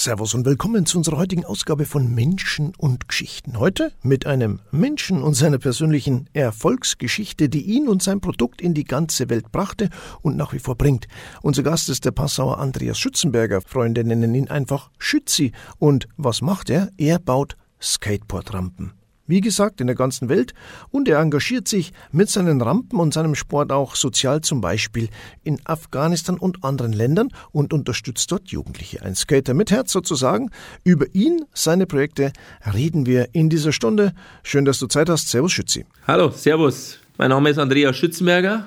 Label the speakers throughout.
Speaker 1: Servus und willkommen zu unserer heutigen Ausgabe von Menschen und Geschichten. Heute mit einem Menschen und seiner persönlichen Erfolgsgeschichte, die ihn und sein Produkt in die ganze Welt brachte und nach wie vor bringt. Unser Gast ist der Passauer Andreas Schützenberger. Freunde nennen ihn einfach Schützi. Und was macht er? Er baut Skateboardrampen wie gesagt, in der ganzen Welt und er engagiert sich mit seinen Rampen und seinem Sport auch sozial zum Beispiel in Afghanistan und anderen Ländern und unterstützt dort Jugendliche. Ein Skater mit Herz sozusagen. Über ihn, seine Projekte reden wir in dieser Stunde. Schön, dass du Zeit hast. Servus Schützi.
Speaker 2: Hallo, Servus. Mein Name ist Andreas Schützenberger.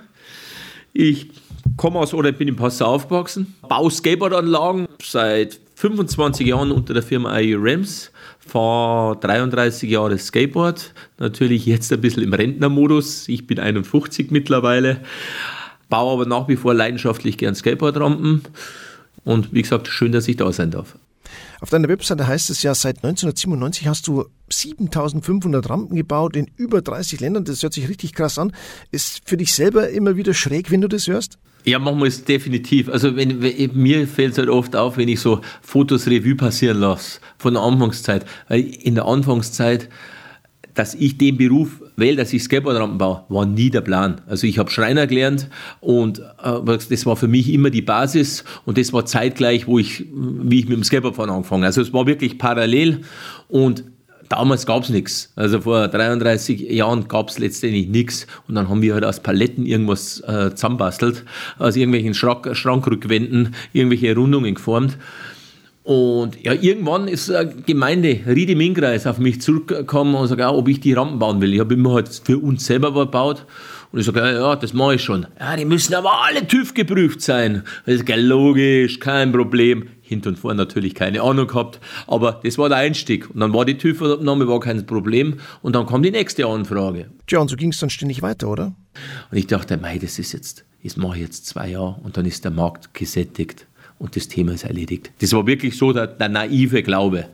Speaker 2: Ich komme aus oder bin in Passau aufgewachsen, baue Skateboardanlagen seit 25 Jahren unter der Firma IU Rams fahre 33 Jahre Skateboard, natürlich jetzt ein bisschen im Rentnermodus. Ich bin 51 mittlerweile, baue aber nach wie vor leidenschaftlich gern Skateboardrampen und wie gesagt, schön, dass ich da sein darf.
Speaker 1: Auf deiner Webseite heißt es ja, seit 1997 hast du 7500 Rampen gebaut in über 30 Ländern. Das hört sich richtig krass an. Ist für dich selber immer wieder schräg, wenn du das hörst?
Speaker 2: Ja, machen wir es definitiv. Also wenn, wenn, mir fällt es halt oft auf, wenn ich so Fotos Revue passieren lasse von der Anfangszeit. Weil in der Anfangszeit, dass ich den Beruf wähle, dass ich Skateboardrampen baue, war nie der Plan. Also ich habe Schreiner gelernt und äh, das war für mich immer die Basis und das war zeitgleich, wo ich, wie ich mit dem Skateboardfahren angefangen Also es war wirklich parallel und damals gab es nichts. Also vor 33 Jahren gab es letztendlich nichts. Und dann haben wir halt aus Paletten irgendwas äh, zusammenbastelt, aus irgendwelchen Schrank Schrankrückwänden irgendwelche Rundungen geformt. Und ja, irgendwann ist eine Gemeinde, Riede Minkreis, auf mich zurückgekommen und sagt, ja, ob ich die Rampen bauen will. Ich habe immer halt für uns selber gebaut. Und ich sage, ja, ja, das mache ich schon. Ja, die müssen aber alle TÜV geprüft sein. Das ist logisch, kein Problem hinten und vorne natürlich keine Ahnung gehabt, aber das war der Einstieg. Und dann war die TÜV-Abnahme war kein Problem und dann kam die nächste Anfrage.
Speaker 1: Tja, und so ging es dann ständig weiter, oder?
Speaker 2: Und ich dachte, mei, das ist jetzt, das mache ich jetzt zwei Jahre und dann ist der Markt gesättigt und das Thema ist erledigt. Das war wirklich so der, der naive Glaube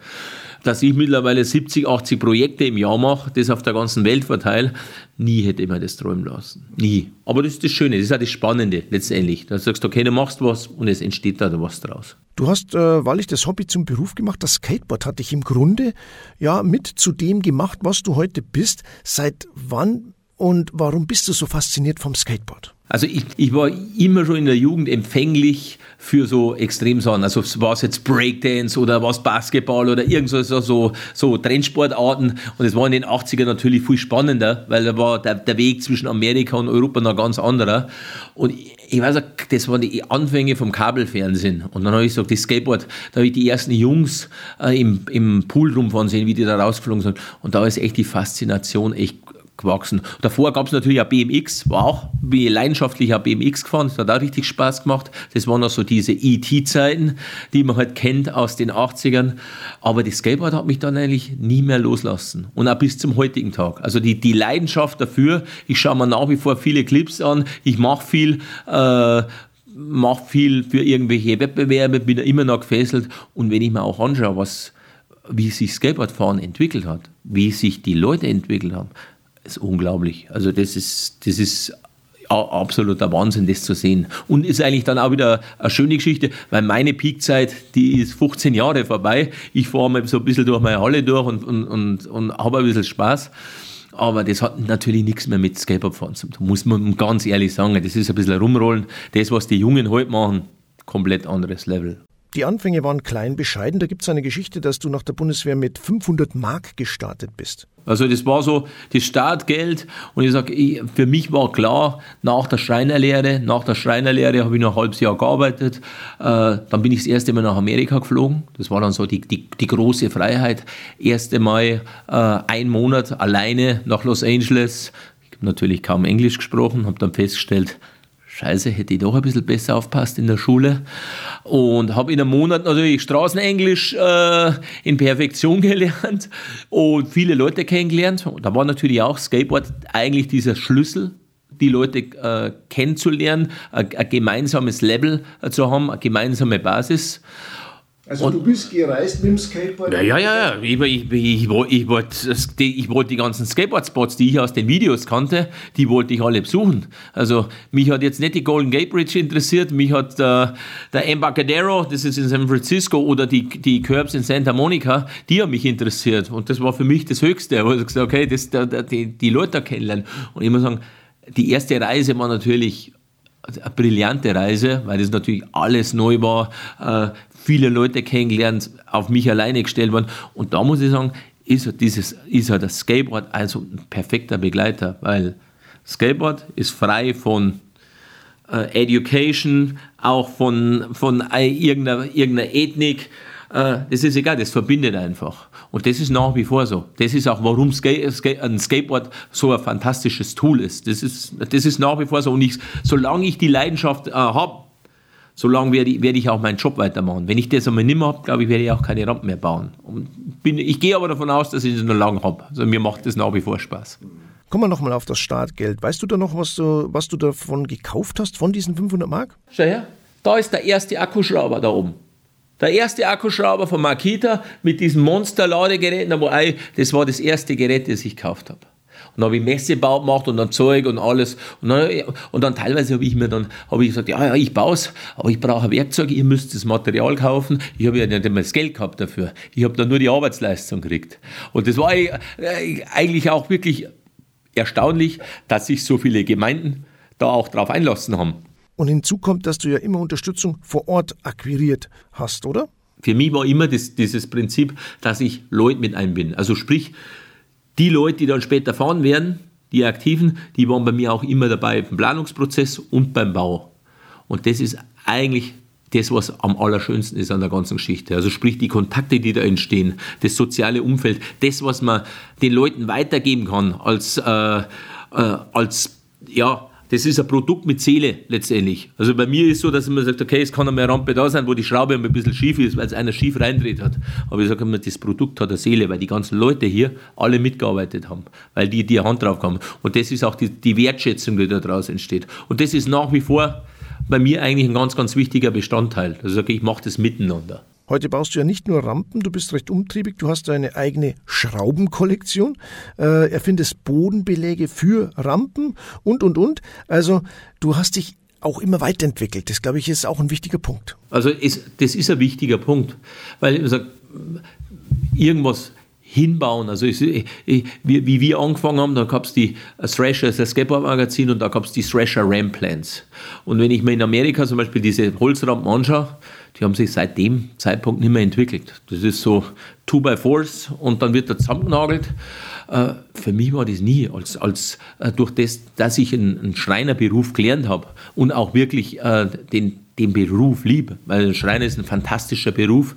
Speaker 2: dass ich mittlerweile 70, 80 Projekte im Jahr mache, das auf der ganzen Welt verteile, nie hätte ich mir das träumen lassen. Nie. Aber das ist das Schöne, das ist auch das Spannende letztendlich. Da sagst du, okay, du machst was und es entsteht da was draus.
Speaker 1: Du hast äh, wahrlich das Hobby zum Beruf gemacht. Das Skateboard hat dich im Grunde ja mit zu dem gemacht, was du heute bist. Seit wann und warum bist du so fasziniert vom Skateboard?
Speaker 2: Also ich, ich war immer schon in der Jugend empfänglich für so Extremsachen. Also war es jetzt Breakdance oder was Basketball oder irgend so, so, so Trendsportarten. Und es war in den 80ern natürlich viel spannender, weil da war der, der Weg zwischen Amerika und Europa noch ganz anderer. Und ich, ich weiß, das waren die Anfänge vom Kabelfernsehen. Und dann habe ich gesagt, das Skateboard, da habe ich die ersten Jungs äh, im, im Pool rumfahren sehen, wie die da rausgeflogen sind. Und da ist echt die Faszination echt gewachsen. Davor gab es natürlich auch BMX, war auch wie leidenschaftlicher BMX gefahren, das hat auch richtig Spaß gemacht. Das waren noch so diese ET-Zeiten, die man halt kennt aus den 80ern. Aber das Skateboard hat mich dann eigentlich nie mehr loslassen. Und auch bis zum heutigen Tag. Also die, die Leidenschaft dafür, ich schaue mir nach wie vor viele Clips an, ich mache viel, äh, mache viel für irgendwelche Wettbewerbe, bin da immer noch gefesselt. Und wenn ich mir auch anschaue, was wie sich Skateboardfahren entwickelt hat, wie sich die Leute entwickelt haben, ist unglaublich. Also das ist, das ist absoluter Wahnsinn, das zu sehen. Und ist eigentlich dann auch wieder eine schöne Geschichte, weil meine Peakzeit, die ist 15 Jahre vorbei. Ich fahre mal so ein bisschen durch meine Halle durch und, und, und, und habe ein bisschen Spaß. Aber das hat natürlich nichts mehr mit Skateboardfahren zu tun, muss man ganz ehrlich sagen. Das ist ein bisschen rumrollen. Das, was die Jungen heute machen, komplett anderes Level.
Speaker 1: Die Anfänge waren klein bescheiden. Da gibt es eine Geschichte, dass du nach der Bundeswehr mit 500 Mark gestartet bist.
Speaker 2: Also das war so das Startgeld. Und ich sage, für mich war klar, nach der Schreinerlehre, nach der Schreinerlehre habe ich noch ein halbes Jahr gearbeitet, äh, dann bin ich das erste Mal nach Amerika geflogen, das war dann so die, die, die große Freiheit, erste Mal äh, ein Monat alleine nach Los Angeles, ich habe natürlich kaum Englisch gesprochen, habe dann festgestellt, Scheiße, hätte ich doch ein bisschen besser aufpasst in der Schule. Und habe in einem Monat natürlich Straßenenglisch äh, in Perfektion gelernt und viele Leute kennengelernt. Und da war natürlich auch Skateboard eigentlich dieser Schlüssel, die Leute äh, kennenzulernen, ein, ein, gemeinsames Level äh, zu haben, eine gemeinsame Basis.
Speaker 1: Also und, du bist gereist mit dem Skateboard?
Speaker 2: Ja, ja, ja. Ich, ich, ich, ich, wollte, ich wollte die ganzen Skateboard-Spots, die ich aus den Videos kannte, die wollte ich alle besuchen. Also mich hat jetzt nicht die Golden Gate Bridge interessiert, mich hat der, der Embarcadero, das ist in San Francisco, oder die, die Curbs in Santa Monica, die haben mich interessiert. Und das war für mich das Höchste. wo ich gesagt okay, das, die, die Leute kennenlernen. Und ich muss sagen, die erste Reise war natürlich eine brillante Reise, weil das natürlich alles neu war, äh, viele Leute kennengelernt, auf mich alleine gestellt worden. Und da muss ich sagen, ist, dieses, ist das Skateboard also ein perfekter Begleiter, weil Skateboard ist frei von äh, Education, auch von, von irgendeiner, irgendeiner Ethnik. Äh, ist egal, das verbindet einfach. Und das ist nach wie vor so. Das ist auch, warum Skate, Skate, ein Skateboard so ein fantastisches Tool ist. Das ist, das ist nach wie vor so. Und ich, solange ich die Leidenschaft äh, habe, solange werde ich, werde ich auch meinen Job weitermachen. Wenn ich das einmal nicht mehr habe, glaube ich, werde ich auch keine Rampen mehr bauen. Bin, ich gehe aber davon aus, dass ich es noch lange habe. Also mir macht das nach wie vor Spaß.
Speaker 1: Kommen wir nochmal auf das Startgeld. Weißt du da noch, was du, was du davon gekauft hast, von diesen 500 Mark?
Speaker 2: Schau her, da ist der erste Akkuschrauber da oben. Der erste Akkuschrauber von Makita mit diesen Monster-Ladegeräten, das war das erste Gerät, das ich gekauft habe. Und dann habe ich Messebau gemacht und dann Zeug und alles. Und dann, und dann teilweise habe ich mir dann habe ich gesagt, ja, ja, ich baue es, aber ich brauche Werkzeug, ihr müsst das Material kaufen. Ich habe ja nicht einmal das Geld gehabt dafür. Ich habe dann nur die Arbeitsleistung gekriegt. Und das war äh, eigentlich auch wirklich erstaunlich, dass sich so viele Gemeinden da auch drauf einlassen haben.
Speaker 1: Und hinzu kommt, dass du ja immer Unterstützung vor Ort akquiriert hast, oder?
Speaker 2: Für mich war immer das, dieses Prinzip, dass ich Leute mit einbinde. Also sprich, die Leute, die dann später fahren werden, die Aktiven, die waren bei mir auch immer dabei im Planungsprozess und beim Bau. Und das ist eigentlich das, was am allerschönsten ist an der ganzen Geschichte. Also sprich die Kontakte, die da entstehen, das soziale Umfeld, das, was man den Leuten weitergeben kann als, äh, äh, als ja, das ist ein Produkt mit Seele letztendlich. Also bei mir ist so, dass man sagt, okay, es kann eine Rampe da sein, wo die Schraube ein bisschen schief ist, weil es einer schief reindreht hat. Aber ich sage immer, das Produkt hat eine Seele, weil die ganzen Leute hier alle mitgearbeitet haben, weil die die Hand drauf haben. Und das ist auch die, die Wertschätzung, die da draus entsteht. Und das ist nach wie vor bei mir eigentlich ein ganz, ganz wichtiger Bestandteil. Also ich sage, ich mache das miteinander.
Speaker 1: Heute baust du ja nicht nur Rampen, du bist recht umtriebig, du hast eine eigene Schraubenkollektion, äh, erfindest Bodenbeläge für Rampen und, und, und. Also du hast dich auch immer weiterentwickelt. Das, glaube ich, ist auch ein wichtiger Punkt.
Speaker 2: Also ist, das ist ein wichtiger Punkt, weil ich sag, irgendwas hinbauen. Also ich, ich, wie, wie, wir angefangen haben, da gab es die Thrasher, das Skateboard-Magazin und da gab es die Thrasher Ramplans. Und wenn ich mir in Amerika zum Beispiel diese Holzrampen anschaue, die haben sich seit dem Zeitpunkt nicht mehr entwickelt. Das ist so two by fours und dann wird er zusammengenagelt. Äh, für mich war das nie, als, als äh, durch das, dass ich einen, Schreinerberuf gelernt habe und auch wirklich äh, den, den Beruf liebe, weil ein Schreiner ist ein fantastischer Beruf,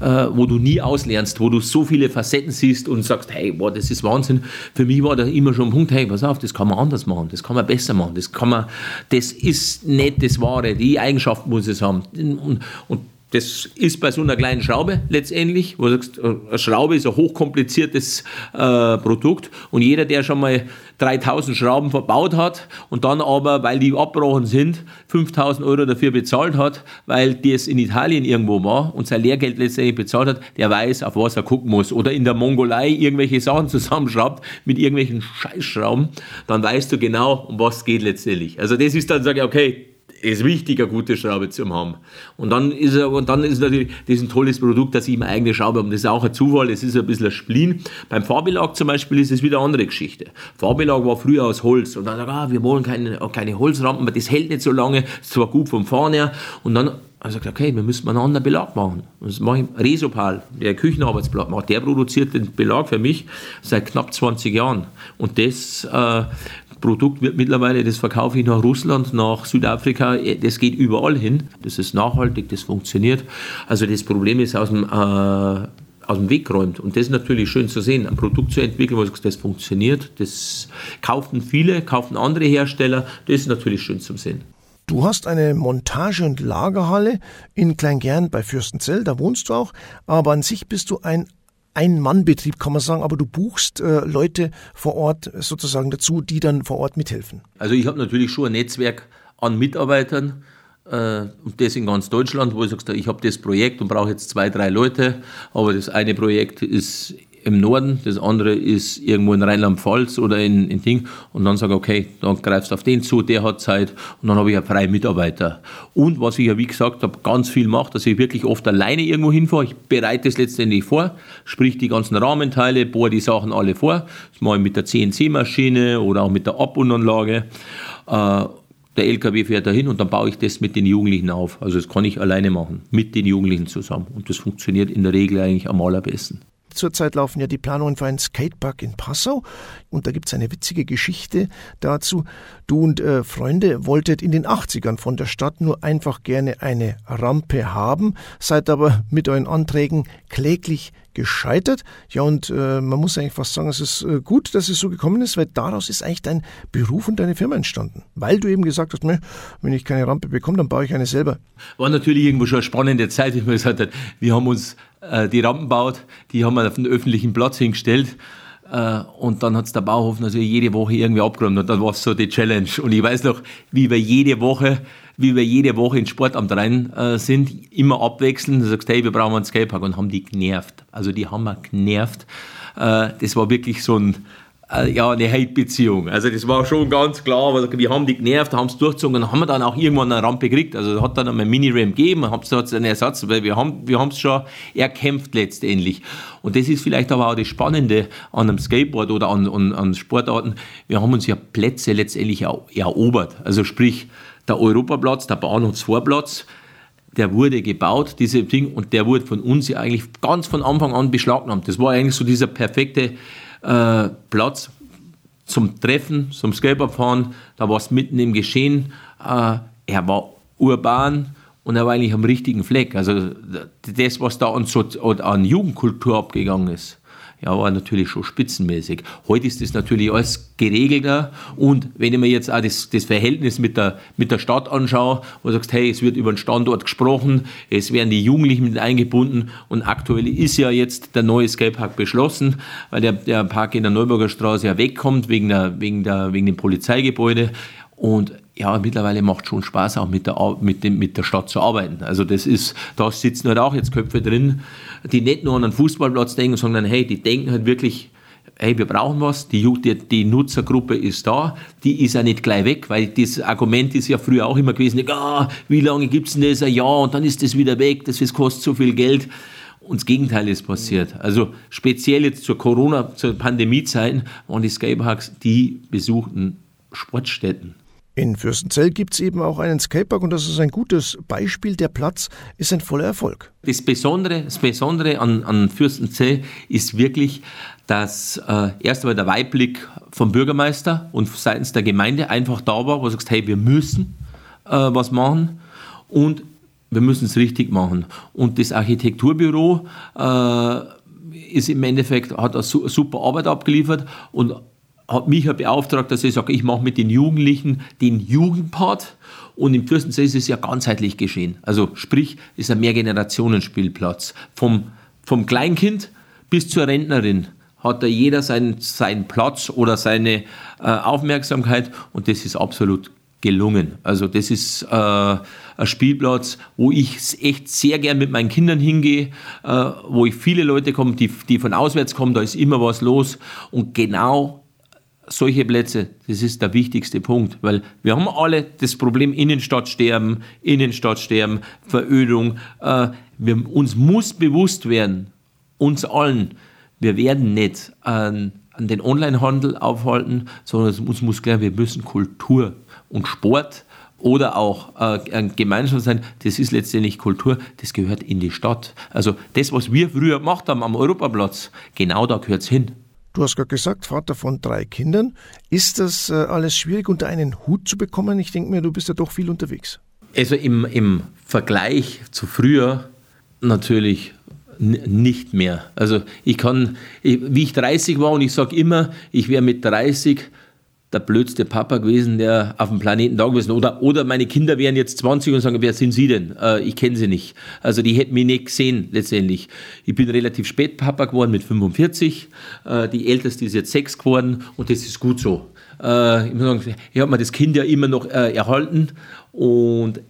Speaker 2: wo du nie auslernst, wo du so viele Facetten siehst und sagst, hey, boah, das ist Wahnsinn. Für mich war da immer schon ein Punkt, hey, pass auf, das kann man anders machen, das kann man besser machen, das kann man, das ist nicht das Wahre, die Eigenschaft muss es haben. Und, und das ist bei so einer kleinen Schraube letztendlich, wo du sagst, eine Schraube ist ein hochkompliziertes äh, Produkt und jeder, der schon mal 3000 Schrauben verbaut hat und dann aber, weil die abgebrochen sind, 5000 Euro dafür bezahlt hat, weil das in Italien irgendwo war und sein Lehrgeld letztendlich bezahlt hat, der weiß, auf was er gucken muss. Oder in der Mongolei irgendwelche Sachen zusammenschraubt mit irgendwelchen Scheißschrauben, dann weißt du genau, um was es geht letztendlich. Also das ist dann, sage ich, okay, ist wichtig, eine gute Schraube zu haben. Und dann ist, er, und dann ist natürlich das ist ein tolles Produkt, dass ich meine eigene Schraube habe. Und das ist auch ein Zufall, das ist ein bisschen ein Spleen. Beim Fahrbelag zum Beispiel ist es wieder eine andere Geschichte. Fahrbelag war früher aus Holz. Und dann ah, wir wollen keine, keine Holzrampen, das hält nicht so lange, ist zwar gut vom Fahren her. Und dann er sagt, okay, wir müssen einen anderen Belag machen. Das mache ich Resopal, der Küchenarbeitsblatt macht. Der produziert den Belag für mich seit knapp 20 Jahren. Und das äh, Produkt wird mittlerweile, das verkaufe ich nach Russland, nach Südafrika, äh, das geht überall hin. Das ist nachhaltig, das funktioniert. Also das Problem ist aus dem, äh, aus dem Weg geräumt. Und das ist natürlich schön zu sehen, ein Produkt zu entwickeln, wo das funktioniert. Das kaufen viele, kaufen andere Hersteller. Das ist natürlich schön zu sehen.
Speaker 1: Du hast eine Montage- und Lagerhalle in Kleingern bei Fürstenzell, da wohnst du auch, aber an sich bist du ein ein-Mann-Betrieb, kann man sagen, aber du buchst äh, Leute vor Ort sozusagen dazu, die dann vor Ort mithelfen.
Speaker 2: Also ich habe natürlich schon ein Netzwerk an Mitarbeitern, äh, und das in ganz Deutschland, wo ich sagst, ich habe das Projekt und brauche jetzt zwei, drei Leute, aber das eine Projekt ist im Norden, das andere ist irgendwo in Rheinland-Pfalz oder in, in Ding und dann sage ich, okay, dann greifst du auf den zu, der hat Zeit und dann habe ich ja freie Mitarbeiter. Und was ich ja wie gesagt habe, ganz viel mache, dass ich wirklich oft alleine irgendwo hinfahre. Ich bereite es letztendlich vor, sprich die ganzen Rahmenteile, bohre die Sachen alle vor. Das mache ich mit der CNC-Maschine oder auch mit der Abbundanlage. Äh, der LKW fährt dahin und dann baue ich das mit den Jugendlichen auf. Also das kann ich alleine machen, mit den Jugendlichen zusammen. Und das funktioniert in der Regel eigentlich am allerbesten.
Speaker 1: Zurzeit laufen ja die Planungen für einen Skatepark in Passau und da gibt es eine witzige Geschichte dazu. Du und äh, Freunde wolltet in den 80ern von der Stadt nur einfach gerne eine Rampe haben, seid aber mit euren Anträgen kläglich gescheitert. Ja, und äh, man muss eigentlich fast sagen, es ist äh, gut, dass es so gekommen ist, weil daraus ist eigentlich dein Beruf und deine Firma entstanden. Weil du eben gesagt hast, wenn ich keine Rampe bekomme, dann baue ich eine selber.
Speaker 2: War natürlich irgendwo schon eine spannende Zeit, wie man gesagt hat. Wir haben uns äh, die Rampen baut, die haben wir auf den öffentlichen Platz hingestellt. Äh, und dann hat es der Bauhof natürlich jede Woche irgendwie abgeräumt und dann war es so die Challenge. Und ich weiß noch, wie wir jede Woche, wie wir jede Woche ins Sportamt rein äh, sind, immer abwechselnd. Du sagst, hey, wir brauchen einen Skatepark und haben die genervt. Also die haben wir genervt. Äh, das war wirklich so ein, ja, eine Hate-Beziehung. Also das war schon ganz klar, weil wir haben die genervt, haben es durchgezogen und haben dann auch irgendwann eine Rampe gekriegt. Also hat dann einmal Mini-Ram gegeben, hat es einen Ersatz, weil wir haben wir es schon erkämpft letztendlich. Und das ist vielleicht aber auch das Spannende an einem Skateboard oder an, an, an Sportarten. Wir haben uns ja Plätze letztendlich erobert. Also sprich, der Europaplatz, der Bahnhofsvorplatz, der wurde gebaut, diese Ding, und der wurde von uns ja eigentlich ganz von Anfang an beschlagnahmt. Das war eigentlich so dieser perfekte äh, Platz zum Treffen, zum Skateboardfahren. Da war es mitten im Geschehen. Äh, er war urban und er war eigentlich am richtigen Fleck. Also das, was da an, so, an Jugendkultur abgegangen ist ja, war natürlich schon spitzenmäßig. Heute ist das natürlich alles geregelter und wenn ich mir jetzt auch das, das Verhältnis mit der, mit der Stadt anschaue, wo du sagst, hey, es wird über den Standort gesprochen, es werden die Jugendlichen mit eingebunden und aktuell ist ja jetzt der neue Skatepark beschlossen, weil der, der Park in der Neuburger Straße ja wegkommt wegen, der, wegen, der, wegen dem Polizeigebäude und ja, mittlerweile macht schon Spaß, auch mit der, mit, dem, mit der Stadt zu arbeiten. Also das ist, da sitzen halt auch jetzt Köpfe drin, die nicht nur an einen Fußballplatz denken, sondern hey, die denken halt wirklich, hey, wir brauchen was, die, die, die Nutzergruppe ist da, die ist ja nicht gleich weg, weil das Argument ist ja früher auch immer gewesen, ah, wie lange gibt es denn das? Ein Jahr und dann ist das wieder weg, das kostet so viel Geld. Und das Gegenteil ist passiert. Also speziell jetzt zur Corona, zur Pandemiezeit waren die Skateparks die besuchten Sportstätten.
Speaker 1: In Fürstenzell gibt es eben auch einen Skatepark und das ist ein gutes Beispiel. Der Platz ist ein voller Erfolg.
Speaker 2: Das Besondere, das Besondere an, an Fürstenzell ist wirklich, dass äh, erst einmal der Weitblick vom Bürgermeister und seitens der Gemeinde einfach da war, wo du sagst, hey, wir müssen äh, was machen und wir müssen es richtig machen. Und das Architekturbüro äh, ist im Endeffekt, hat eine super Arbeit abgeliefert und hat mich ja beauftragt, dass ich sage, ich mache mit den Jugendlichen den Jugendpart und im Fürstensee ist es ja ganzheitlich geschehen. Also sprich, ist ein Mehrgenerationenspielplatz. Vom, vom Kleinkind bis zur Rentnerin hat da jeder seinen, seinen Platz oder seine äh, Aufmerksamkeit und das ist absolut gelungen. Also das ist äh, ein Spielplatz, wo ich echt sehr gern mit meinen Kindern hingehe, äh, wo ich viele Leute kommen, die, die von auswärts kommen, da ist immer was los und genau solche Plätze, das ist der wichtigste Punkt, weil wir haben alle das Problem Innenstadtsterben, Innenstadtsterben, Verödung. Äh, wir, uns muss bewusst werden, uns allen, wir werden nicht an, an den Onlinehandel aufhalten, sondern uns muss klar, wir müssen Kultur und Sport oder auch äh, ein Gemeinschaft sein, das ist letztendlich Kultur, das gehört in die Stadt. Also das, was wir früher gemacht haben am Europaplatz, genau da gehört es hin.
Speaker 1: Du hast gerade gesagt, Vater von drei Kindern. Ist das äh, alles schwierig unter einen Hut zu bekommen? Ich denke mir, du bist ja doch viel unterwegs.
Speaker 2: Also im, im Vergleich zu früher natürlich nicht mehr. Also ich kann, wie ich 30 war und ich sage immer, ich wäre mit 30 der blödste Papa gewesen, der auf dem Planeten da gewesen oder oder meine Kinder wären jetzt 20 und sagen, wer sind Sie denn? Äh, ich kenne sie nicht. Also die hätten mich nicht gesehen letztendlich. Ich bin relativ spät Papa geworden mit 45. Äh, die älteste ist jetzt sechs geworden und das ist gut so. Äh, ich muss sagen, ich habe mir das Kind ja immer noch äh, erhalten und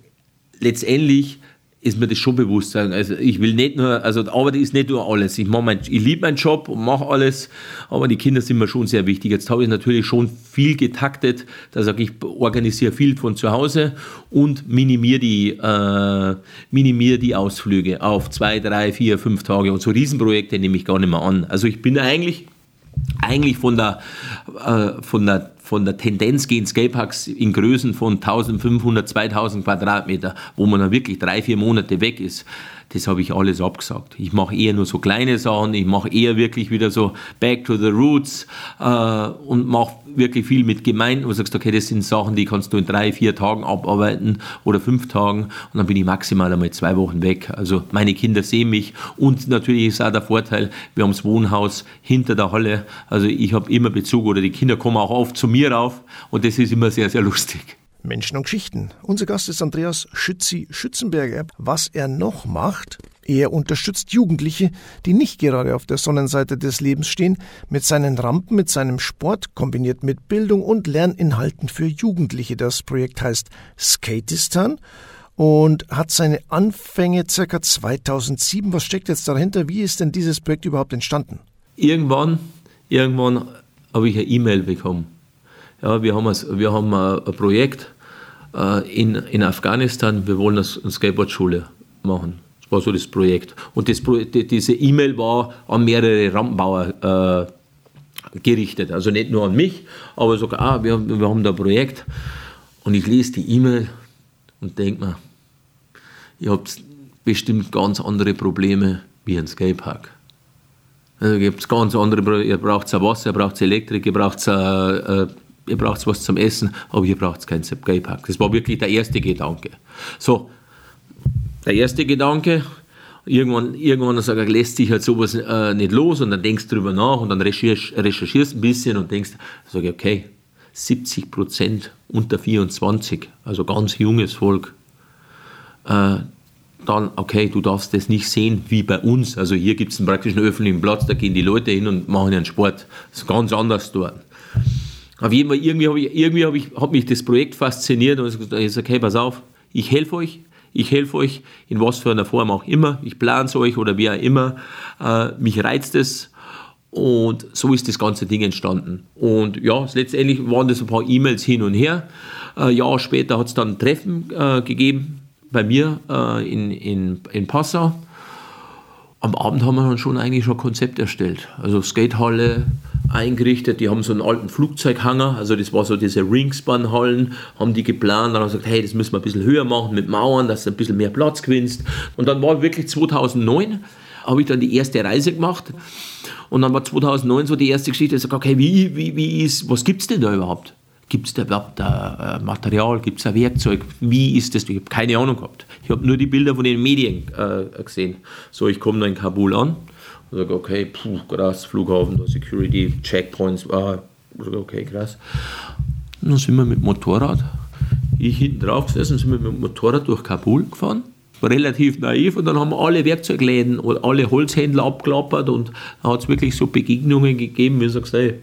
Speaker 2: letztendlich ist mir das schon bewusst. Also ich will nicht nur, also Arbeit ist nicht nur alles. Ich, mein, ich liebe meinen Job und mache alles, aber die Kinder sind mir schon sehr wichtig. Jetzt habe ich natürlich schon viel getaktet. Da sage ich, organisiere viel von zu Hause und minimiere die, äh, minimiere die Ausflüge auf zwei, drei, vier, fünf Tage. Und so Riesenprojekte nehme ich gar nicht mehr an. Also ich bin eigentlich eigentlich von der, äh, von der, von der Tendenz gehen Skateparks in Größen von 1500, 2000 Quadratmeter, wo man dann wirklich drei, vier Monate weg ist. Das habe ich alles abgesagt. Ich mache eher nur so kleine Sachen, ich mache eher wirklich wieder so Back to the Roots äh, und mache wirklich viel mit Gemeinden, wo du sagst, okay, das sind Sachen, die kannst du in drei, vier Tagen abarbeiten oder fünf Tagen und dann bin ich maximal einmal zwei Wochen weg. Also meine Kinder sehen mich und natürlich ist auch der Vorteil, wir haben das Wohnhaus hinter der Halle, also ich habe immer Bezug oder die Kinder kommen auch oft zu mir rauf und das ist immer sehr, sehr lustig.
Speaker 1: Menschen und Geschichten. Unser Gast ist Andreas Schützi-Schützenberger. Was er noch macht, er unterstützt Jugendliche, die nicht gerade auf der Sonnenseite des Lebens stehen, mit seinen Rampen, mit seinem Sport, kombiniert mit Bildung und Lerninhalten für Jugendliche. Das Projekt heißt Skatistan und hat seine Anfänge circa 2007. Was steckt jetzt dahinter? Wie ist denn dieses Projekt überhaupt entstanden?
Speaker 2: Irgendwann, irgendwann habe ich eine E-Mail bekommen. Ja, wir haben, ein, wir haben ein Projekt in, in Afghanistan, wir wollen eine Skateboardschule machen. Das war so das Projekt. Und das, diese E-Mail war an mehrere Rampenbauer äh, gerichtet. Also nicht nur an mich, aber sogar, ah, wir, wir haben da ein Projekt. Und ich lese die E-Mail und denke mir, ihr habt bestimmt ganz andere Probleme wie ein Skatepark. Also gibt es ganz andere, ihr braucht Wasser, ihr braucht Elektrik, ihr braucht äh, ihr braucht was zum Essen, aber ihr braucht keinen Skate-Park. Das war wirklich der erste Gedanke. So, der erste Gedanke, irgendwann, irgendwann sag ich, lässt sich halt sowas äh, nicht los und dann denkst du drüber nach und dann recherchierst, recherchierst ein bisschen und denkst, sage ich, okay, 70 Prozent unter 24, also ganz junges Volk. Äh, dann, okay, du darfst das nicht sehen wie bei uns. Also hier gibt es einen praktischen öffentlichen Platz, da gehen die Leute hin und machen einen Sport. Das ist ganz anders dort. Auf jeden Fall, irgendwie habe ich, irgendwie habe ich, hat mich das Projekt fasziniert und ich gesagt, okay, pass auf, ich helfe euch, ich helfe euch in was für einer Form auch immer, ich plane es euch oder wie auch immer, äh, mich reizt es und so ist das ganze Ding entstanden. Und ja, letztendlich waren das ein paar E-Mails hin und her. Äh, Jahr später hat es dann ein Treffen äh, gegeben bei mir äh, in, in, in Passau. Am Abend haben wir dann schon eigentlich schon ein Konzept erstellt. Also Skatehalle, eingerichtet. Die haben so einen alten Flugzeughanger, also das war so diese Ringspan-Hallen, haben die geplant. Dann haben sie gesagt, hey, das müssen wir ein bisschen höher machen mit Mauern, dass du ein bisschen mehr Platz gewinnst. Und dann war wirklich 2009, habe ich dann die erste Reise gemacht. Und dann war 2009 so die erste Geschichte, ich sage, okay, wie, wie, wie ist, was gibt es denn da überhaupt? Gibt es da überhaupt ein äh, Material, gibt es ein Werkzeug? Wie ist das? Ich habe keine Ahnung gehabt. Ich habe nur die Bilder von den Medien äh, gesehen. So, ich komme da in Kabul an und sage, okay, puh, krass, Flughafen, da Security, Checkpoints, ah, okay, krass. Und dann sind wir mit dem Motorrad, ich hinten drauf gesessen, sind wir mit dem Motorrad durch Kabul gefahren relativ naiv und dann haben wir alle Werkzeugläden oder alle Holzhändler abklappert und da hat es wirklich so Begegnungen gegeben, wie du sagst, hey,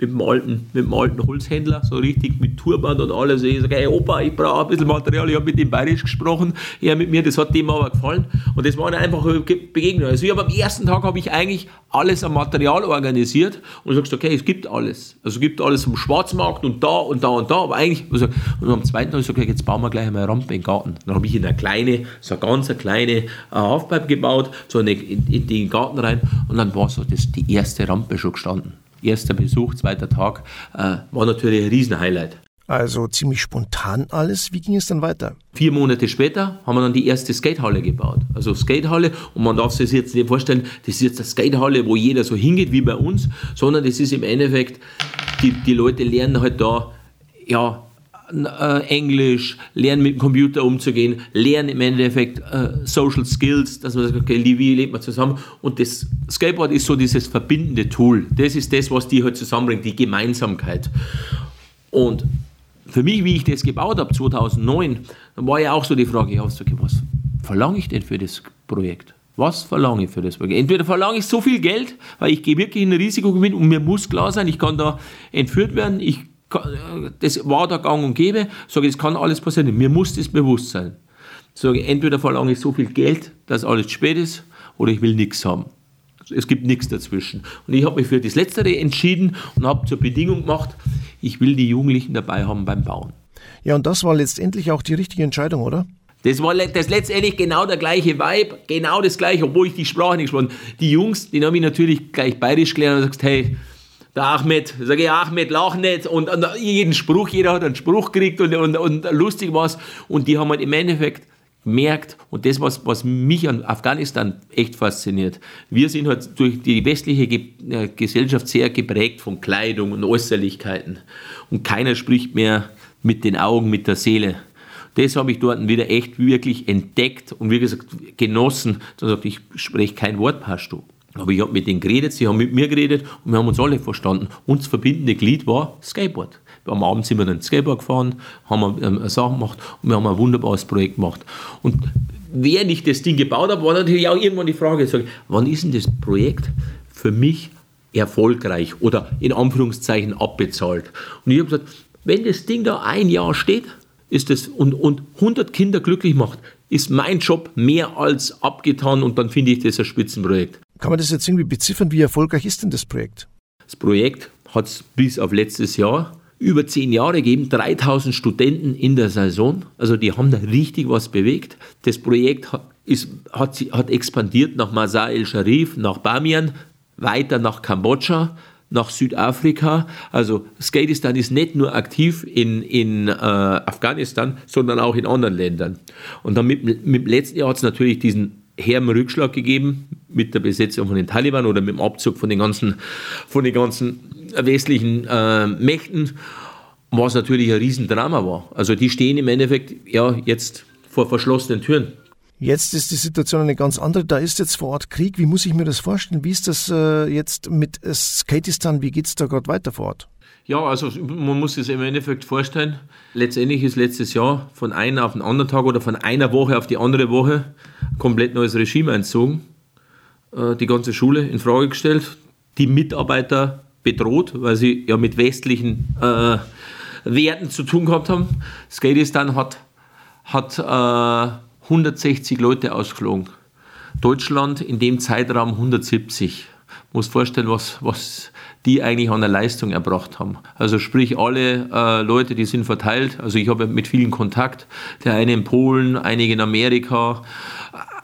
Speaker 2: mit dem alten, mit dem alten Holzhändler, so richtig mit Turban und alles. Ich sage, hey Opa, ich brauche ein bisschen Material. Ich habe mit dem bayerisch gesprochen, er mit mir, das hat dem aber gefallen. Und das war eine einfache Begegnung. Also ich habe am ersten Tag habe ich eigentlich alles am Material organisiert und sagst, okay, es gibt alles. Also es gibt alles am Schwarzmarkt und da und da und da, aber eigentlich, also, und am zweiten Tag sage ich, jetzt bauen wir gleich mal eine Rampe im Garten. Dann habe ich in eine kleine, so eine ganz kleine äh, Halfpipe gebaut, so eine, in, in den Garten rein und dann war so das, die erste Rampe schon gestanden erster Besuch, zweiter Tag, äh, war natürlich ein Riesenhighlight.
Speaker 1: Also ziemlich spontan alles. Wie ging es dann weiter?
Speaker 2: Vier Monate später haben wir dann die erste Skatehalle gebaut. Also Skatehalle, und man darf sich jetzt nicht vorstellen, das ist jetzt eine Skatehalle, wo jeder so hingeht wie bei uns, sondern das ist im Endeffekt, die, die Leute lernen halt da, ja, Englisch, lernen mit dem Computer umzugehen, lernen im Endeffekt äh, Social Skills, dass man sagt, okay, wie lebt man zusammen. Und das Skateboard ist so dieses verbindende Tool. Das ist das, was die halt zusammenbringt, die Gemeinsamkeit. Und für mich, wie ich das gebaut habe, 2009, dann war ja auch so die Frage, ja, okay, was verlange ich denn für das Projekt? Was verlange ich für das Projekt? Entweder verlange ich so viel Geld, weil ich gehe wirklich in ein Risikogewinn und mir muss klar sein, ich kann da entführt werden, ich das war da gang und gäbe, sage ich, das kann alles passieren. Mir muss das bewusst sein. Sage, entweder verlange ich so viel Geld, dass alles spät ist, oder ich will nichts haben. Es gibt nichts dazwischen. Und ich habe mich für das Letztere entschieden und habe zur Bedingung gemacht, ich will die Jugendlichen dabei haben beim Bauen.
Speaker 1: Ja, und das war letztendlich auch die richtige Entscheidung, oder?
Speaker 2: Das war das letztendlich genau der gleiche Vibe, genau das gleiche, obwohl ich die Sprache nicht gesprochen Die Jungs, die haben mich natürlich gleich bayerisch gelernt und gesagt, hey, der Ahmed, sage ich, Ahmed, lach nicht und, und, jeden Spruch, jeder hat einen Spruch gekriegt und, und, und lustig was und die haben halt im Endeffekt merkt, und das, was, was mich an Afghanistan echt fasziniert, wir sind halt durch die westliche Ge äh, Gesellschaft sehr geprägt von Kleidung und Äußerlichkeiten. Und keiner spricht mehr mit den Augen, mit der Seele. Das habe ich dort wieder echt wirklich entdeckt und wie gesagt genossen. Dann sagte ich, spreche kein Wort Pashto. Aber ich habe mit denen geredet, sie haben mit mir geredet und wir haben uns alle verstanden. Uns verbindende Glied war Skateboard. Am Abend sind wir dann Skateboard gefahren, haben ähm, Sachen gemacht und wir haben ein wunderbares Projekt gemacht. Und während ich das Ding gebaut habe, war natürlich auch irgendwann die Frage, sag, wann ist denn das Projekt für mich erfolgreich oder in Anführungszeichen abbezahlt? Und ich habe gesagt, wenn das Ding da ein Jahr steht ist das, und, und 100 Kinder glücklich macht, ist mein Job mehr als abgetan und dann finde ich das ein Spitzenprojekt.
Speaker 1: Kann man das jetzt irgendwie beziffern? Wie erfolgreich ist denn das Projekt?
Speaker 2: Das Projekt hat es bis auf letztes Jahr über zehn Jahre gegeben, 3000 Studenten in der Saison. Also die haben da richtig was bewegt. Das Projekt ist, hat, hat expandiert nach Masar el-Sharif, nach Bamian, weiter nach Kambodscha, nach Südafrika. Also Skatistan ist nicht nur aktiv in, in äh, Afghanistan, sondern auch in anderen Ländern. Und dann mit, mit dem letzten Jahr hat es natürlich diesen herben Rückschlag gegeben mit der Besetzung von den Taliban oder mit dem Abzug von den ganzen, von den ganzen westlichen äh, Mächten, was natürlich ein Riesendrama war. Also die stehen im Endeffekt ja jetzt vor verschlossenen Türen.
Speaker 1: Jetzt ist die Situation eine ganz andere. Da ist jetzt vor Ort Krieg. Wie muss ich mir das vorstellen? Wie ist das äh, jetzt mit Skatistan? Wie geht es da gerade weiter vor Ort?
Speaker 2: Ja, also man muss es im Endeffekt vorstellen. Letztendlich ist letztes Jahr von einem auf den anderen Tag oder von einer Woche auf die andere Woche komplett neues Regime einzogen. Äh, die ganze Schule in Frage gestellt. Die Mitarbeiter bedroht, weil sie ja mit westlichen äh, Werten zu tun gehabt haben. Skatistan hat, hat äh, 160 Leute ausgeflogen. Deutschland in dem Zeitraum 170. Muss vorstellen, was, was die eigentlich an der Leistung erbracht haben. Also sprich, alle äh, Leute, die sind verteilt. Also ich habe mit vielen Kontakt. Der eine in Polen, einige in Amerika.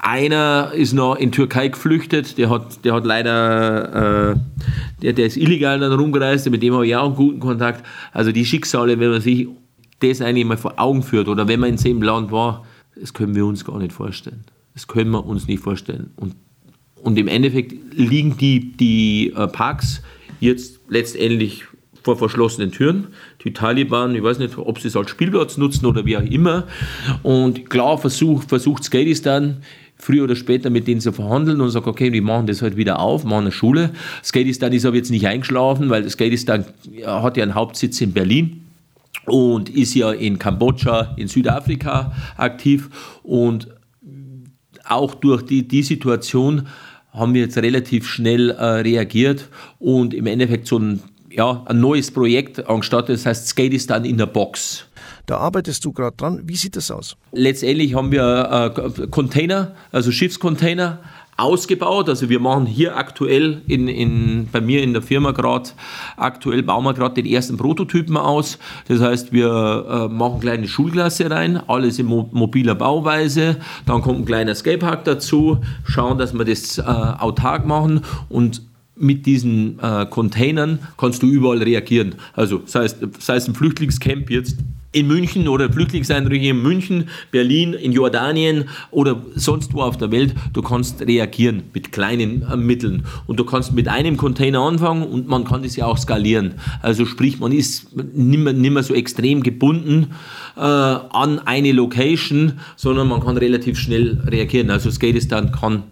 Speaker 2: Einer ist noch in Türkei geflüchtet. Der hat, der hat leider, äh, der, der ist illegal dann rumgereist. Mit dem habe ich auch einen guten Kontakt. Also die Schicksale, wenn man sich das eigentlich mal vor Augen führt oder wenn man in dem Land war, das können wir uns gar nicht vorstellen. Das können wir uns nicht vorstellen. Und, und im Endeffekt liegen die, die äh, Parks jetzt letztendlich vor verschlossenen Türen. Die Taliban, ich weiß nicht, ob sie es als Spielplatz nutzen oder wie auch immer. Und klar versucht, versucht Skatistan früher oder später mit denen zu verhandeln und sagt, okay, die machen das halt wieder auf, machen eine Schule. Skatistan ist aber jetzt nicht eingeschlafen, weil Skatistan hat ja einen Hauptsitz in Berlin und ist ja in Kambodscha, in Südafrika aktiv und auch durch die, die Situation haben wir jetzt relativ schnell äh, reagiert und im Endeffekt so ein, ja, ein neues Projekt angestattet, das heißt Skatistan in der Box.
Speaker 1: Da arbeitest du gerade dran. Wie sieht das aus?
Speaker 2: Letztendlich haben wir äh, Container, also Schiffscontainer ausgebaut. Also wir machen hier aktuell in, in, bei mir in der Firma gerade, aktuell bauen wir gerade den ersten Prototypen aus. Das heißt, wir äh, machen kleine Schulklasse rein, alles in mo mobiler Bauweise. Dann kommt ein kleiner Skatepark dazu, schauen, dass wir das äh, autark machen und mit diesen äh, Containern kannst du überall reagieren. Also sei es, sei es ein Flüchtlingscamp jetzt in München oder Flüchtlingseinrichtung in München, Berlin, in Jordanien oder sonst wo auf der Welt, du kannst reagieren mit kleinen äh, Mitteln. Und du kannst mit einem Container anfangen und man kann das ja auch skalieren. Also sprich, man ist nicht mehr so extrem gebunden äh, an eine Location, sondern man kann relativ schnell reagieren. Also Skatistan kann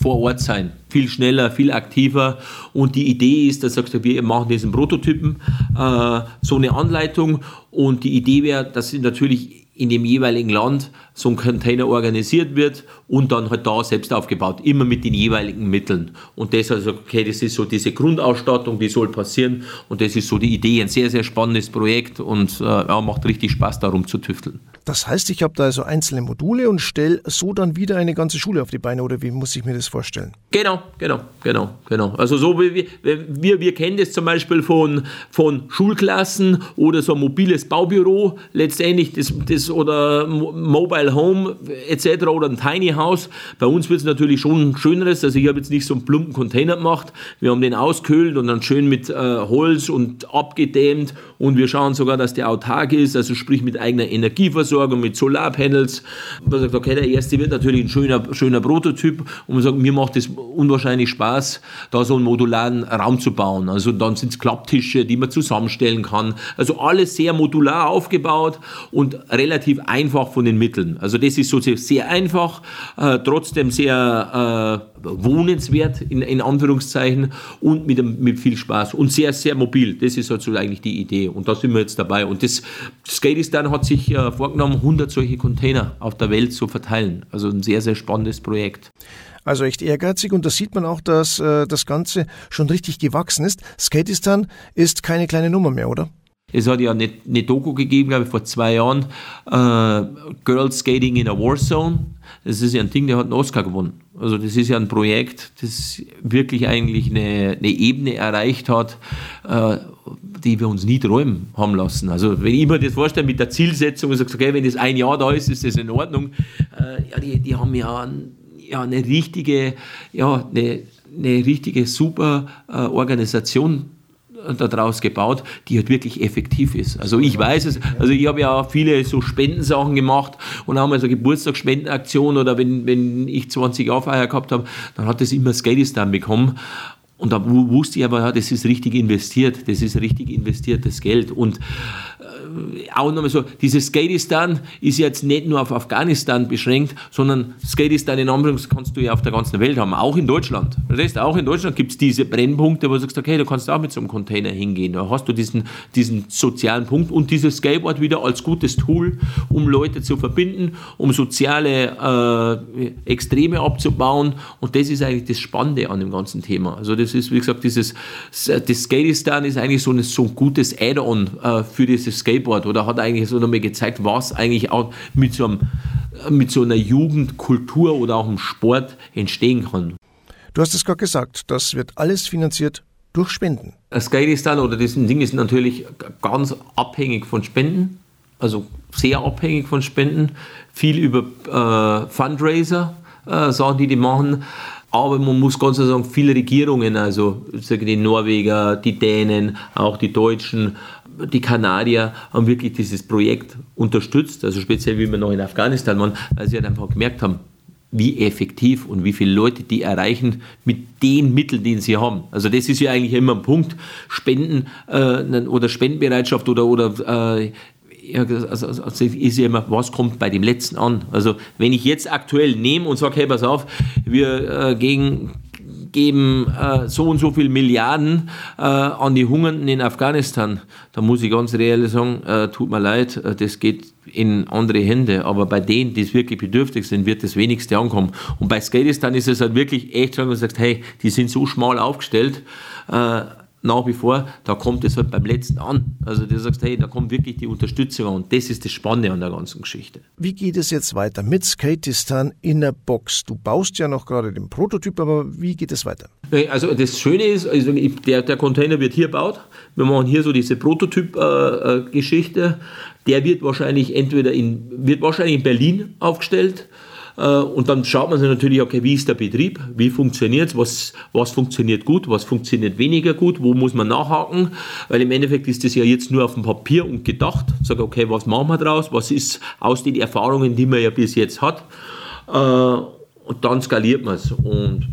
Speaker 2: vor Ort sein. Viel schneller, viel aktiver. Und die Idee ist, dass sagst du, wir machen diesen Prototypen, äh, so eine Anleitung. Und die Idee wäre, dass natürlich in dem jeweiligen Land so ein Container organisiert wird und dann halt da selbst aufgebaut, immer mit den jeweiligen Mitteln. Und das also, okay, das ist so diese Grundausstattung, die soll passieren und das ist so die Idee, ein sehr, sehr spannendes Projekt und äh, ja, macht richtig Spaß, darum zu tüfteln.
Speaker 1: Das heißt, ich habe da also einzelne Module und stelle so dann wieder eine ganze Schule auf die Beine oder wie muss ich mir das vorstellen?
Speaker 2: Genau, genau, genau, genau. Also so wie wir, wir, kennen das zum Beispiel von, von Schulklassen oder so ein mobiles Baubüro, letztendlich das, das oder Mobile Home etc. oder ein Tiny House. Bei uns wird es natürlich schon ein schöneres. Also ich habe jetzt nicht so einen plumpen Container gemacht. Wir haben den auskühlt und dann schön mit äh, Holz und abgedämmt und wir schauen sogar, dass der autark ist, also sprich mit eigener Energieversorgung, mit Solarpanels. Man sagt, okay, der erste wird natürlich ein schöner, schöner Prototyp und man sagt, mir macht es unwahrscheinlich Spaß, da so einen modularen Raum zu bauen. Also dann sind es Klapptische, die man zusammenstellen kann. Also alles sehr modular aufgebaut und relativ einfach von den Mitteln. Also das ist so sehr einfach, äh, trotzdem sehr äh, wohnenswert in, in Anführungszeichen und mit, mit viel Spaß und sehr, sehr mobil. Das ist also eigentlich die Idee und da sind wir jetzt dabei. Und das Skatistan hat sich äh, vorgenommen, 100 solche Container auf der Welt zu verteilen. Also ein sehr, sehr spannendes Projekt.
Speaker 1: Also echt ehrgeizig und da sieht man auch, dass äh, das Ganze schon richtig gewachsen ist. Skatistan ist keine kleine Nummer mehr, oder?
Speaker 2: Es hat ja eine, eine Doku gegeben, glaube ich, vor zwei Jahren, äh, Girls Skating in a War Zone. Das ist ja ein Ding, der hat einen Oscar gewonnen. Also das ist ja ein Projekt, das wirklich eigentlich eine, eine Ebene erreicht hat, äh, die wir uns nie träumen haben lassen. Also wenn ich mir das vorstelle mit der Zielsetzung sage, okay, wenn das ein Jahr da ist, ist das in Ordnung. Äh, ja, die, die haben ja, ja eine richtige, ja, eine, eine richtige super äh, Organisation daraus gebaut, die halt wirklich effektiv ist. Also ich weiß es, also ich habe ja viele so Spendensachen gemacht und auch mal so Geburtstagsspendenaktion oder wenn, wenn ich 20 Jahre Feier gehabt habe, dann hat das immer Skatistan bekommen. Und da wusste ich aber, ja, das ist richtig investiert, das ist richtig investiertes Geld. Und auch nochmal so, dieses Skatistan ist jetzt nicht nur auf Afghanistan beschränkt, sondern Skatistan in Anführungs kannst du ja auf der ganzen Welt haben, auch in Deutschland. Das heißt, auch in Deutschland gibt es diese Brennpunkte, wo du sagst, okay, du kannst auch mit so einem Container hingehen. Da hast du diesen, diesen sozialen Punkt und dieses Skateboard wieder als gutes Tool, um Leute zu verbinden, um soziale äh, Extreme abzubauen. Und das ist eigentlich das Spannende an dem ganzen Thema. Also das ist, wie gesagt, dieses, das Skatistan ist eigentlich so ein, so ein gutes Add-on äh, für dieses Skateboard Skateboard oder hat eigentlich so nochmal gezeigt, was eigentlich auch mit so, einem, mit so einer Jugendkultur oder auch im Sport entstehen kann.
Speaker 1: Du hast es gerade gesagt, das wird alles finanziert durch Spenden.
Speaker 2: Skatistan oder diesen Ding ist natürlich ganz abhängig von Spenden, also sehr abhängig von Spenden, viel über äh, Fundraiser, äh, Sachen, die die machen. Aber man muss ganz klar sagen, viele Regierungen, also die Norweger, die Dänen, auch die Deutschen, die Kanadier haben wirklich dieses Projekt unterstützt, also speziell wie wir noch in Afghanistan waren, weil sie halt einfach gemerkt haben, wie effektiv und wie viele Leute die erreichen mit den Mitteln, die sie haben. Also das ist ja eigentlich immer ein Punkt, Spenden äh, oder Spendenbereitschaft oder, oder äh, also, also, also ist ja immer, was kommt bei dem Letzten an? Also wenn ich jetzt aktuell nehme und sage, hey, pass auf, wir äh, gegen geben äh, so und so viele Milliarden äh, an die Hungernden in Afghanistan. Da muss ich ganz reell sagen, äh, tut mir leid, äh, das geht in andere Hände. Aber bei denen, die es wirklich bedürftig sind, wird das wenigste ankommen. Und bei Skatistan ist es halt wirklich echt wenn du sagst, hey, die sind so schmal aufgestellt, äh, nach wie vor, da kommt es halt beim letzten an. Also du sagst, hey, da kommt wirklich die Unterstützung an. Und das ist das Spannende an der ganzen Geschichte.
Speaker 1: Wie geht es jetzt weiter mit Skatistan in der Box? Du baust ja noch gerade den Prototyp, aber wie geht es weiter?
Speaker 2: Also das Schöne ist, also der, der Container wird hier gebaut. Wir machen hier so diese Prototyp-Geschichte. Äh, äh der wird wahrscheinlich entweder in, wird wahrscheinlich in Berlin aufgestellt und dann schaut man sich natürlich, okay, wie ist der Betrieb, wie funktioniert es, was, was funktioniert gut, was funktioniert weniger gut, wo muss man nachhaken, weil im Endeffekt ist das ja jetzt nur auf dem Papier und gedacht. Sage, okay, was machen wir draus, was ist aus den Erfahrungen, die man ja bis jetzt hat, äh, und dann skaliert man es. Und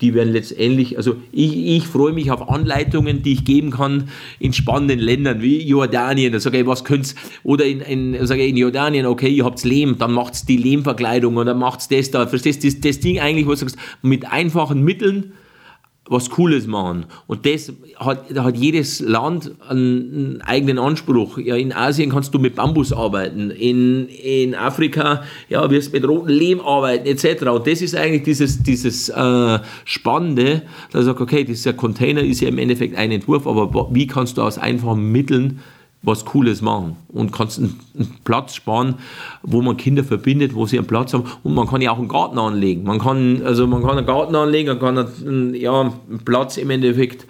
Speaker 2: die werden letztendlich, also ich, ich freue mich auf Anleitungen, die ich geben kann in spannenden Ländern wie Jordanien. Da sage ich, was könnt's, oder in, in, sage ich, in Jordanien, okay, ihr habt Lehm, dann macht's die Lehmverkleidung oder macht's das da. Verstehst du, das, das Ding eigentlich, wo du sagst, mit einfachen Mitteln was Cooles machen. Und das hat, hat jedes Land einen, eigenen Anspruch. Ja, in Asien kannst du mit Bambus arbeiten, in, in Afrika ja, wirst du mit rotem Lehm arbeiten, etc. Und das ist eigentlich dieses, dieses äh, Spannende, dass ich sage, okay, dieser Container ist ja im Endeffekt ein Entwurf, aber wie kannst du aus einfachen Mitteln was Cooles machen und kannst einen, Platz sparen, wo man Kinder verbindet, wo sie einen Platz haben und man kann ja auch einen Garten anlegen. Man kann, also man kann einen Garten anlegen, man kann einen, ja, einen Platz im Endeffekt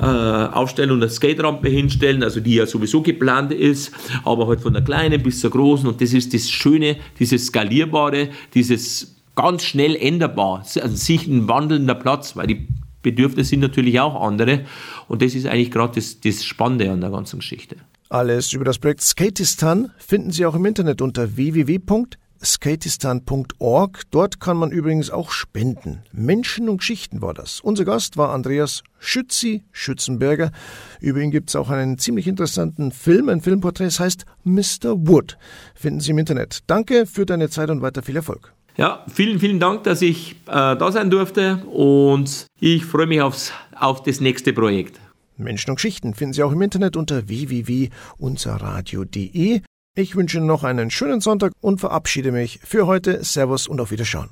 Speaker 2: äh, aufstellen und eine Skaterampe hinstellen, also die ja sowieso geplant ist, aber halt von der kleinen bis zur großen und das ist das Schöne, dieses skalierbare, dieses ganz schnell änderbar, also sich ein wandelnder Platz, weil die Bedürfnisse sind natürlich auch andere und das ist eigentlich gerade das, das Spannende an der ganzen Geschichte.
Speaker 1: Alles über das Projekt Skatistan finden Sie auch im Internet unter www.skatistan.org. Dort kann man übrigens auch spenden. Menschen und Geschichten war das. Unser Gast war Andreas Schützi Schützenberger. Über ihn gibt es auch einen ziemlich interessanten Film. Ein Filmporträt das heißt Mr. Wood. Finden Sie im Internet. Danke für deine Zeit und weiter viel Erfolg.
Speaker 2: Ja, vielen, vielen Dank, dass ich äh, da sein durfte und ich freue mich aufs, auf das nächste Projekt.
Speaker 1: Menschen und Geschichten finden Sie auch im Internet unter www.unserradio.de. Ich wünsche Ihnen noch einen schönen Sonntag und verabschiede mich für heute. Servus und auf Wiederschauen.